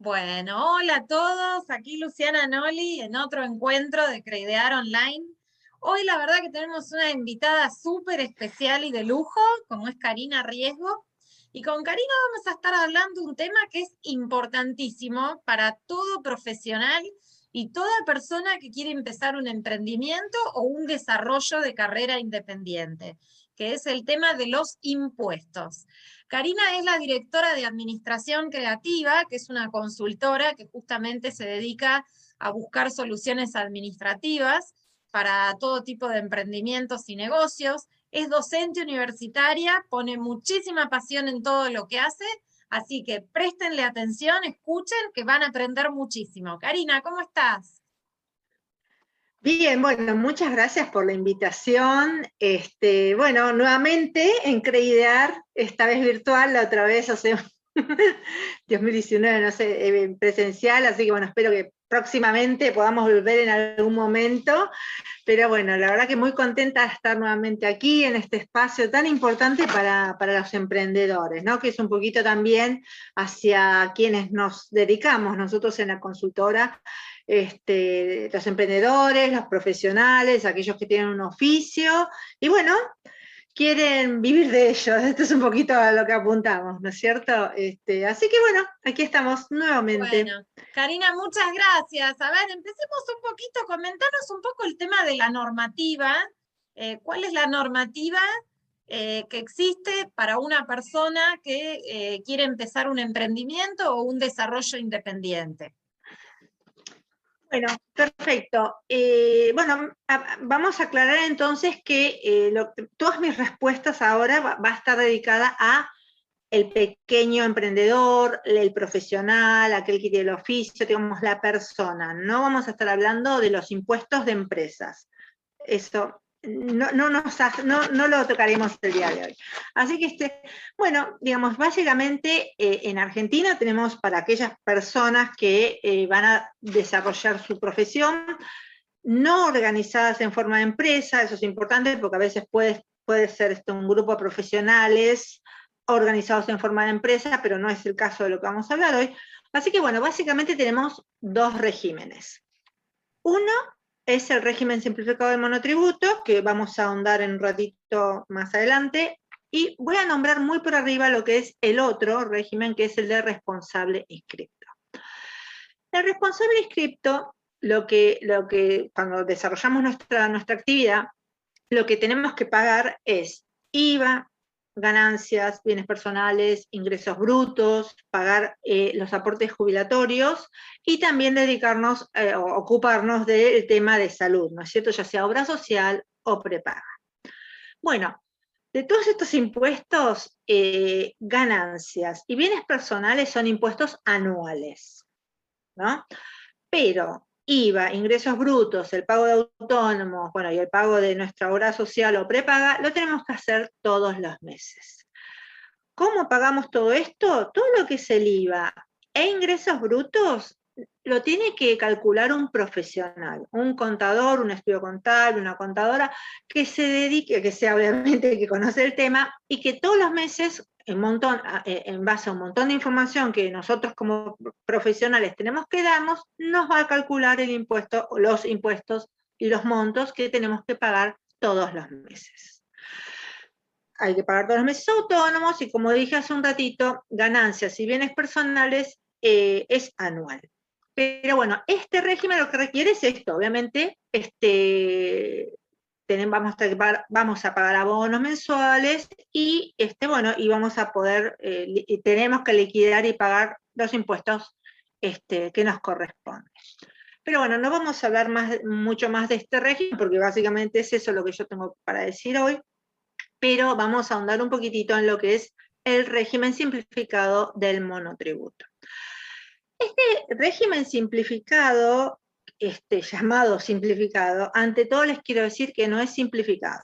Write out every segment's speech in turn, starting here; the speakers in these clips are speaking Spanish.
Bueno, hola a todos, aquí Luciana Noli en otro encuentro de Creidear Online. Hoy la verdad que tenemos una invitada súper especial y de lujo, como es Karina Riesgo. Y con Karina vamos a estar hablando un tema que es importantísimo para todo profesional y toda persona que quiere empezar un emprendimiento o un desarrollo de carrera independiente, que es el tema de los impuestos. Karina es la directora de Administración Creativa, que es una consultora que justamente se dedica a buscar soluciones administrativas para todo tipo de emprendimientos y negocios. Es docente universitaria, pone muchísima pasión en todo lo que hace, así que préstenle atención, escuchen, que van a aprender muchísimo. Karina, ¿cómo estás? Bien, bueno, muchas gracias por la invitación. Este, bueno, nuevamente en Creidear, esta vez virtual, la otra vez hace 2019, no sé, eh, presencial, así que bueno, espero que próximamente podamos volver en algún momento. Pero bueno, la verdad que muy contenta de estar nuevamente aquí en este espacio tan importante para, para los emprendedores, ¿no? Que es un poquito también hacia quienes nos dedicamos nosotros en la consultora este, los emprendedores, los profesionales, aquellos que tienen un oficio, y bueno, quieren vivir de ello. Esto es un poquito a lo que apuntamos, ¿no es cierto? Este, así que bueno, aquí estamos nuevamente. Bueno, Karina, muchas gracias. A ver, empecemos un poquito, comentanos un poco el tema de la normativa. Eh, ¿Cuál es la normativa eh, que existe para una persona que eh, quiere empezar un emprendimiento o un desarrollo independiente? Bueno, perfecto. Eh, bueno, vamos a aclarar entonces que eh, todas mis respuestas ahora va, a estar dedicada a el pequeño emprendedor, el profesional, aquel que tiene el oficio, digamos, la persona. No vamos a estar hablando de los impuestos de empresas. Eso no, no, no, lo tocaremos el día de hoy. Así que, este, bueno, digamos, básicamente eh, en Argentina tenemos para aquellas personas que eh, van a desarrollar su profesión, no organizadas en forma de empresa, eso es importante porque a veces puede, puede ser esto, un grupo de profesionales organizados en forma de empresa, pero no es el caso de lo que vamos a hablar hoy. Así que, bueno, básicamente tenemos dos regímenes. Uno es el régimen simplificado de monotributo, que vamos a ahondar en un ratito más adelante, y voy a nombrar muy por arriba lo que es el otro régimen, que es el de responsable inscripto. El responsable inscripto, lo que, lo que cuando desarrollamos nuestra, nuestra actividad, lo que tenemos que pagar es IVA, ganancias, bienes personales, ingresos brutos, pagar eh, los aportes jubilatorios y también dedicarnos eh, o ocuparnos del tema de salud, ¿no es cierto? Ya sea obra social o prepaga. Bueno, de todos estos impuestos, eh, ganancias y bienes personales son impuestos anuales, ¿no? Pero IVA, ingresos brutos, el pago de autónomos, bueno, y el pago de nuestra obra social o prepaga, lo tenemos que hacer todos los meses. ¿Cómo pagamos todo esto? Todo lo que es el IVA e ingresos brutos lo tiene que calcular un profesional, un contador, un estudio contable, una contadora, que se dedique, que sea obviamente que conoce el tema y que todos los meses en, montón, eh, en base a un montón de información que nosotros como profesionales tenemos que darnos, nos va a calcular el impuesto, los impuestos y los montos que tenemos que pagar todos los meses. Hay que pagar todos los meses autónomos y como dije hace un ratito, ganancias y bienes personales eh, es anual. Pero bueno, este régimen lo que requiere es esto, obviamente, este, vamos, a pagar, vamos a pagar abonos mensuales y, este, bueno, y vamos a poder, eh, tenemos que liquidar y pagar los impuestos este, que nos corresponden. Pero bueno, no vamos a hablar más, mucho más de este régimen, porque básicamente es eso lo que yo tengo para decir hoy, pero vamos a ahondar un poquitito en lo que es el régimen simplificado del monotributo. Este régimen simplificado este, llamado simplificado, ante todo les quiero decir que no es simplificado.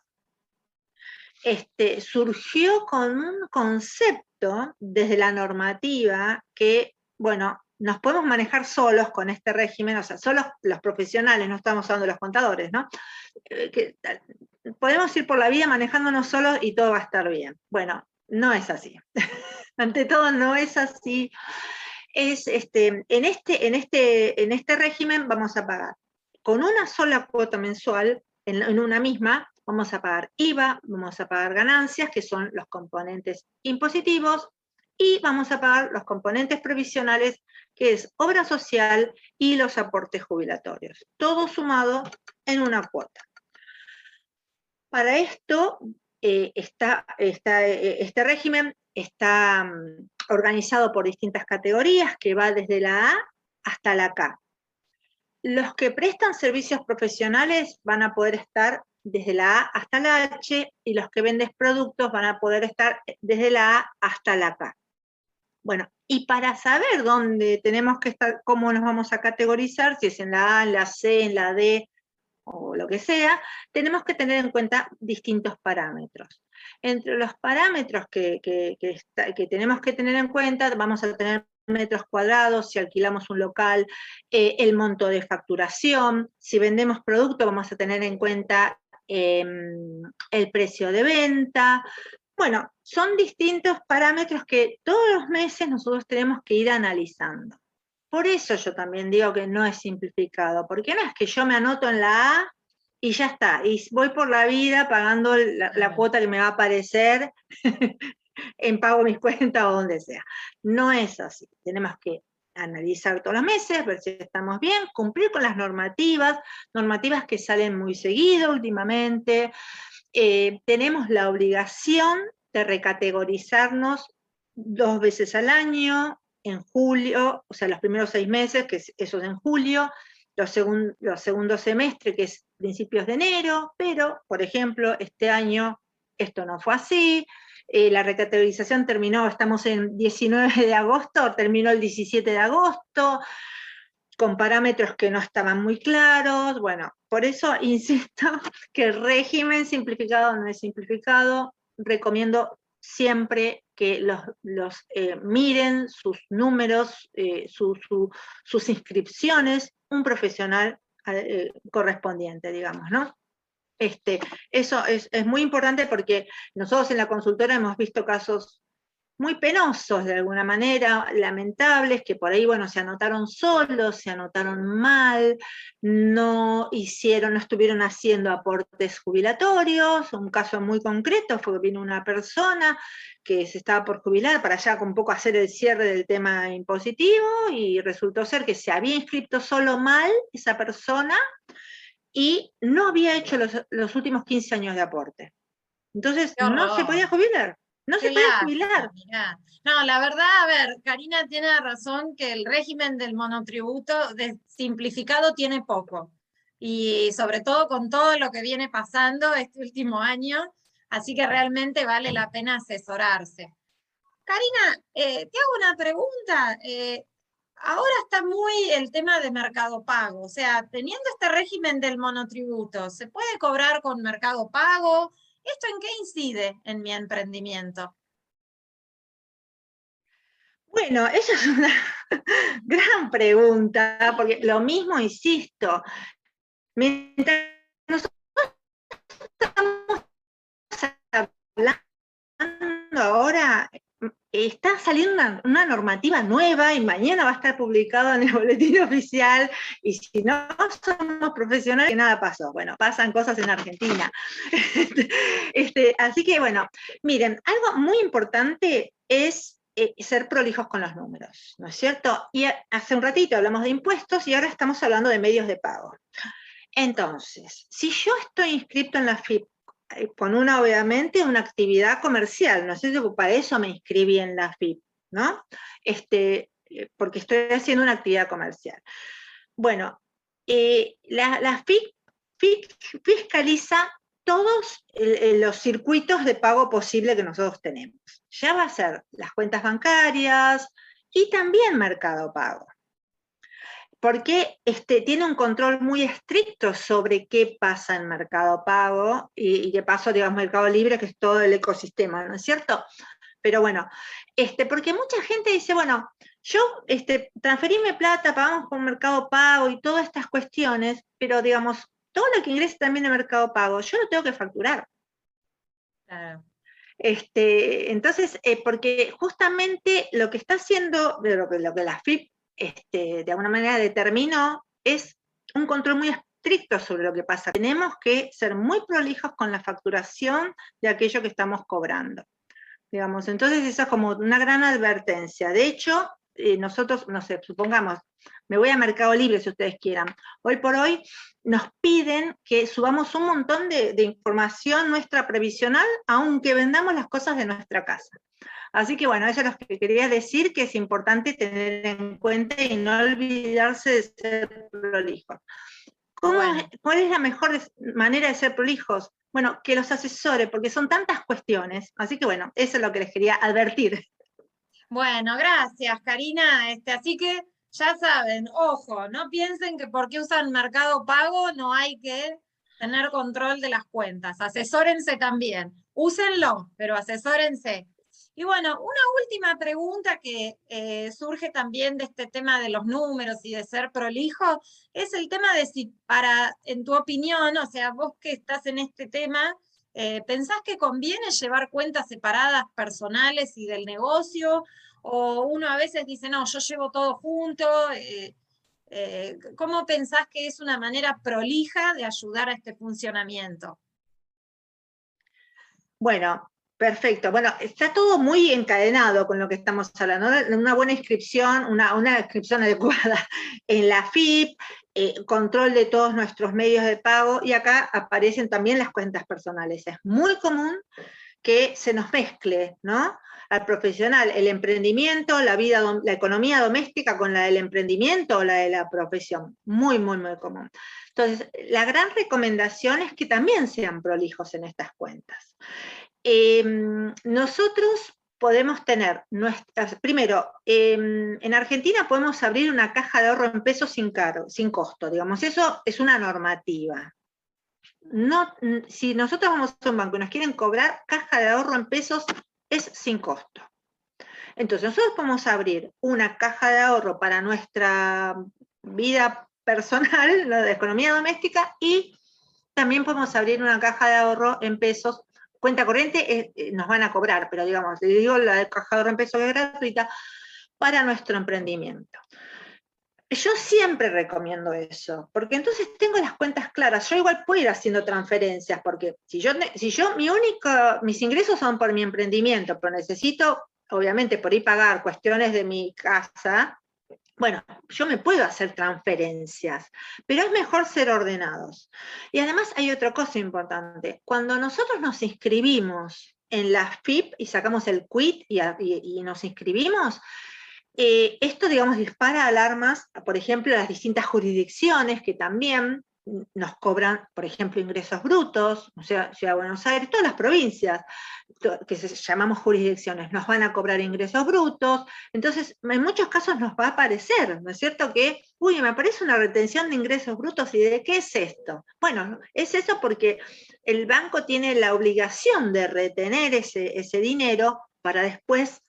Este, surgió con un concepto desde la normativa que, bueno, nos podemos manejar solos con este régimen, o sea, solos los profesionales, no estamos hablando de los contadores, ¿no? Eh, podemos ir por la vida manejándonos solos y todo va a estar bien. Bueno, no es así. Ante todo, no es así. Es, este, en, este, en, este, en este régimen vamos a pagar con una sola cuota mensual, en, en una misma, vamos a pagar IVA, vamos a pagar ganancias, que son los componentes impositivos, y vamos a pagar los componentes previsionales, que es obra social y los aportes jubilatorios. Todo sumado en una cuota. Para esto, eh, está, eh, este régimen está mm, organizado por distintas categorías, que va desde la A hasta la K. Los que prestan servicios profesionales van a poder estar desde la A hasta la H, y los que venden productos van a poder estar desde la A hasta la K. Bueno, y para saber dónde tenemos que estar, cómo nos vamos a categorizar, si es en la A, en la C, en la D, o lo que sea, tenemos que tener en cuenta distintos parámetros. Entre los parámetros que, tenemos que tener en cuenta, vamos a tener metros cuadrados, si alquilamos un local, eh, el monto de facturación, si vendemos producto vamos a tener en cuenta em, el precio de venta, bueno, son distintos parámetros que todos los meses nosotros tenemos que ir analizando. Por eso yo también digo que no es simplificado, porque no es que yo me anoto en la A y ya está, y voy por la vida pagando la, cuota que me va a aparecer en pago mis cuentas o donde sea. No es así, tenemos que analizar todos los meses, ver si estamos bien, cumplir con las normativas, normativas que salen muy seguido últimamente, eh, tenemos la obligación de recategorizarnos dos veces al año, en julio, o sea, los primeros seis meses, que es, eso es en julio, los, los segundos semestres, que es principios de enero, pero, por ejemplo, este año esto no fue así, eh, la recategorización terminó, estamos en 19 de agosto, terminó el 17 de agosto, con parámetros que no estaban muy claros, bueno, por eso insisto que el régimen simplificado no es simplificado, recomiendo siempre que los, eh, miren sus números, eh, sus inscripciones, un profesional eh, correspondiente, digamos, ¿no? Este, eso es, es, muy importante porque nosotros en la consultora hemos visto casos muy penosos de alguna manera, lamentables, que por ahí, bueno, se anotaron solos, se anotaron mal, no hicieron, no estuvieron haciendo aportes jubilatorios, un caso muy concreto fue que vino una persona que se estaba por jubilar para allá un poco hacer el cierre del tema impositivo y resultó ser que se había inscrito solo mal esa persona y no había hecho los, los últimos 15 años de aporte. Entonces, no se podía jubilar. No se puede jubilar. No, la verdad, a ver, Karina tiene razón que el régimen del monotributo simplificado tiene poco. Y sobre todo con todo lo que viene pasando este último año, así que realmente vale la pena asesorarse. Karina, eh, te hago una pregunta. Eh, ahora está muy el tema de mercado pago, o sea, teniendo este régimen del monotributo, ¿se puede cobrar con mercado pago? ¿Esto en qué incide en mi emprendimiento? Bueno, esa es una gran pregunta, porque lo mismo, insisto, mientras está saliendo una, normativa nueva y mañana va a estar publicado en el boletín oficial y si no somos profesionales, que nada pasó. Bueno, pasan cosas en Argentina. este, así que bueno, miren, algo muy importante es eh, ser prolijos con los números, ¿no es cierto? Y hace un ratito hablamos de impuestos y ahora estamos hablando de medios de pago. Entonces, si yo estoy inscrito en la FIP con una, obviamente, una actividad comercial, no sé si para eso me inscribí en la FIP, ¿no? Este, eh, porque estoy haciendo una actividad comercial. Bueno, eh, la, FIP, fiscaliza todos los circuitos de pago posible que nosotros tenemos. Ya va a ser las cuentas bancarias y también Mercado Pago porque este, tiene un control muy estricto sobre qué pasa en Mercado Pago y, qué pasa, digamos, Mercado Libre, que es todo el ecosistema, ¿no es cierto? Pero bueno, este, porque mucha gente dice, bueno, yo este, transferíme plata, pagamos con Mercado Pago y todas estas cuestiones, pero digamos, todo lo que ingresa también en Mercado Pago, yo lo tengo que facturar. Este, entonces, eh, porque justamente lo que está haciendo, lo que, lo que la FIP este, de alguna manera determinó, es un control muy estricto sobre lo que pasa. Tenemos que ser muy prolijos con la facturación de aquello que estamos cobrando. Digamos, entonces esa es como una gran advertencia. De hecho, eh, nosotros, no sé, supongamos, me voy a Mercado Libre si ustedes quieran. Hoy por hoy nos piden que subamos un montón de, información nuestra previsional, aunque vendamos las cosas de nuestra casa. Así que bueno, eso es lo que quería decir, que es importante tener en cuenta y no olvidarse de ser prolijos. ¿Cuál es la mejor manera de ser prolijos? Bueno, que los asesore, porque son tantas cuestiones. Así que bueno, eso es lo que les quería advertir. Bueno, gracias, Karina. Este, así que ya saben, ojo, no piensen que porque usan Mercado Pago no hay que tener control de las cuentas. Asesórense también. Úsenlo, pero asesórense. Y bueno, una última pregunta que eh, surge también de este tema de los números y de ser prolijo, es el tema de si para, en tu opinión, o sea, vos que estás en este tema, eh, ¿Pensás que conviene llevar cuentas separadas personales y del negocio? ¿O uno a veces dice, no, yo llevo todo junto? Eh, eh, ¿Cómo pensás que es una manera prolija de ayudar a este funcionamiento? Bueno, Perfecto. Bueno, está todo muy encadenado con lo que estamos hablando. Una buena inscripción, una, una inscripción adecuada en la FIP, eh, control de todos nuestros medios de pago, y acá aparecen también las cuentas personales. Es muy común que se nos mezcle, ¿no? Al profesional, el emprendimiento, la vida, la economía doméstica con la del emprendimiento o la de la profesión. Muy, muy, muy común. Entonces, la gran recomendación es que también sean prolijos en estas cuentas. Em, nosotros podemos tener nuestras, primero, em, en Argentina podemos abrir una caja de ahorro en pesos sin, caro, sin costo, digamos, eso es una normativa. No, si nosotros vamos a un banco y nos quieren cobrar caja de ahorro en pesos, es sin costo. Entonces, nosotros podemos abrir una caja de ahorro para nuestra vida personal, la de economía doméstica, y también podemos abrir una caja de ahorro en pesos cuenta corriente eh, nos van a cobrar, pero digamos, le digo la de cajador en peso es gratuita para nuestro emprendimiento. Yo siempre recomiendo eso, porque entonces tengo las cuentas claras. Yo igual puedo ir haciendo transferencias, porque si yo, si yo mi único, mis ingresos son por mi emprendimiento, pero necesito, obviamente, por ir pagar cuestiones de mi casa, bueno, yo me puedo hacer transferencias, pero es mejor ser ordenados. Y además hay otra cosa importante. Cuando nosotros nos inscribimos en la FIP y sacamos el quit y, nos inscribimos, eh, esto, digamos, dispara alarmas, por ejemplo, a las distintas jurisdicciones que también nos cobran, por ejemplo, ingresos brutos, o sea, Ciudad de Buenos Aires, todas las provincias, que se, llamamos jurisdicciones, nos van a cobrar ingresos brutos, entonces en muchos casos nos va a parecer, ¿no es cierto? Que, uy, me parece una retención de ingresos brutos, ¿y de qué es esto? Bueno, es eso porque el banco tiene la obligación de retener ese, ese dinero para después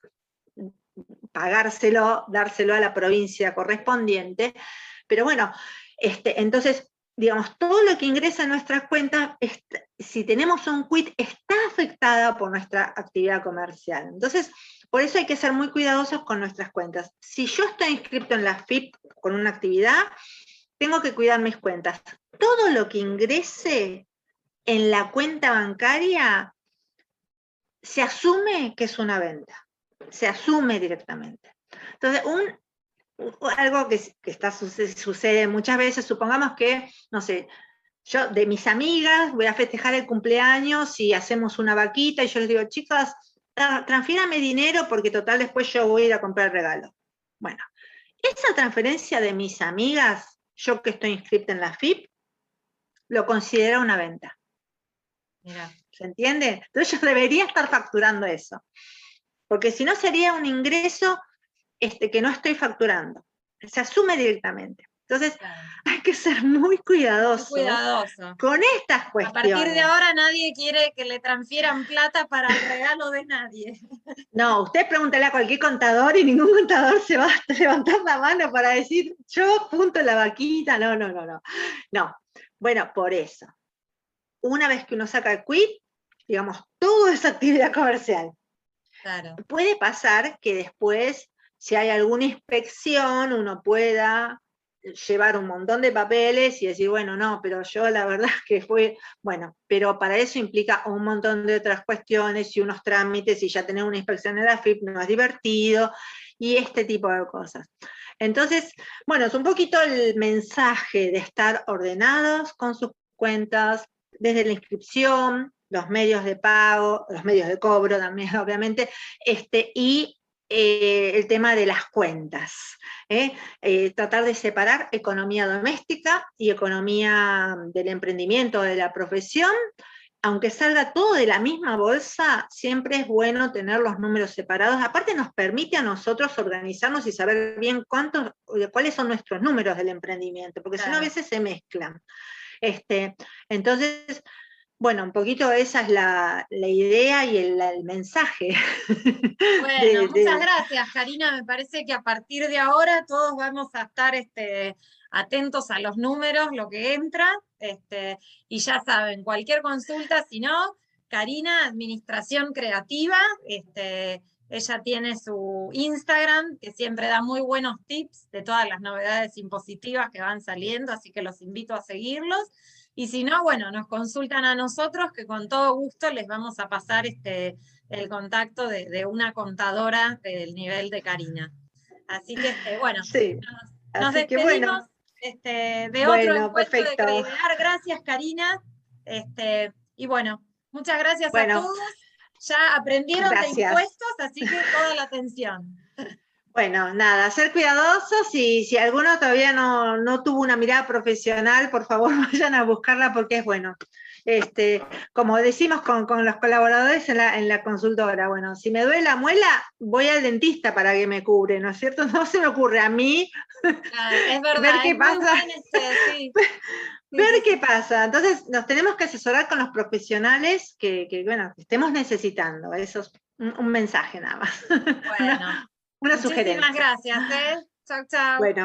pagárselo, dárselo a la provincia correspondiente, pero bueno, este, entonces digamos, todo lo que ingresa en nuestras cuentas, si tenemos un quit, está afectada por nuestra actividad comercial. Entonces, por eso hay que ser muy cuidadosos con nuestras cuentas. Si yo estoy inscrito en la FIP con una actividad, tengo que cuidar mis cuentas. Todo lo que ingrese en la cuenta bancaria se asume que es una venta, se asume directamente. Entonces, un algo que, está, sucede muchas veces, supongamos que, no sé, yo de mis amigas voy a festejar el cumpleaños y hacemos una vaquita y yo les digo, chicas, transfiérame dinero porque total después yo voy a ir a comprar regalo. Bueno, esa transferencia de mis amigas, yo que estoy inscrita en la FIP, lo considera una venta. ¿Se entiende? Entonces yo debería estar facturando eso. Porque si no sería un ingreso este, que no estoy facturando. Se asume directamente. Entonces, hay que ser muy cuidadoso, con estas cuestiones. A partir de ahora nadie quiere que le transfieran plata para el regalo de nadie. No, usted pregúntale a cualquier contador y ningún contador se va a levantar la mano para decir, yo punto la vaquita. No, no, no, no. No, bueno, por eso. Una vez que uno saca el quit, digamos, todo es actividad comercial. Claro. Puede pasar que después, si hay alguna inspección, uno pueda llevar un montón de papeles y decir, bueno, no, pero yo la verdad que fue, bueno, pero para eso implica un montón de otras cuestiones y unos trámites y ya tener una inspección en la FIP no es divertido y este tipo de cosas. Entonces, bueno, es un poquito el mensaje de estar ordenados con sus cuentas, desde la inscripción, los medios de pago, los medios de cobro también, obviamente, este, y eh, el tema de las cuentas. ¿eh? Eh, tratar de separar economía doméstica y economía del emprendimiento, de la profesión, aunque salga todo de la misma bolsa, siempre es bueno tener los números separados. Aparte nos permite a nosotros organizarnos y saber bien cuántos, cuáles son nuestros números del emprendimiento, porque si no a veces se mezclan. Este, entonces, bueno, un poquito esa es la, idea y el, mensaje. Bueno, muchas gracias, Karina. Me parece que a partir de ahora todos vamos a estar este, atentos a los números, lo que entra, este, y ya saben, cualquier consulta, si no, Karina, Administración Creativa, este, ella tiene su Instagram, que siempre da muy buenos tips de todas las novedades impositivas que van saliendo, así que los invito a seguirlos. Y si no, bueno, nos consultan a nosotros, que con todo gusto les vamos a pasar este, el contacto de, una contadora del nivel de Karina. Así que, este, bueno, nos, despedimos este, de otro encuentro de Crediar. Gracias, Karina. Este, y bueno, muchas gracias a todos. Ya aprendieron de impuestos, así que toda la atención. Bueno, nada, ser cuidadosos y si alguno todavía no, tuvo una mirada profesional, por favor vayan a buscarla porque es bueno. Este, como decimos con, los colaboradores en la, en la, consultora, bueno, si me duele la muela, voy al dentista para que me cubre, ¿no es cierto? No se me ocurre a mí es verdad, ver qué pasa. Ver qué pasa. Entonces, nos tenemos que asesorar con los profesionales que, bueno, que estemos necesitando. Eso es un, mensaje nada más. Bueno. Una sugerencia. Muchísimas gracias. ¿eh? Chao, chao. Bueno.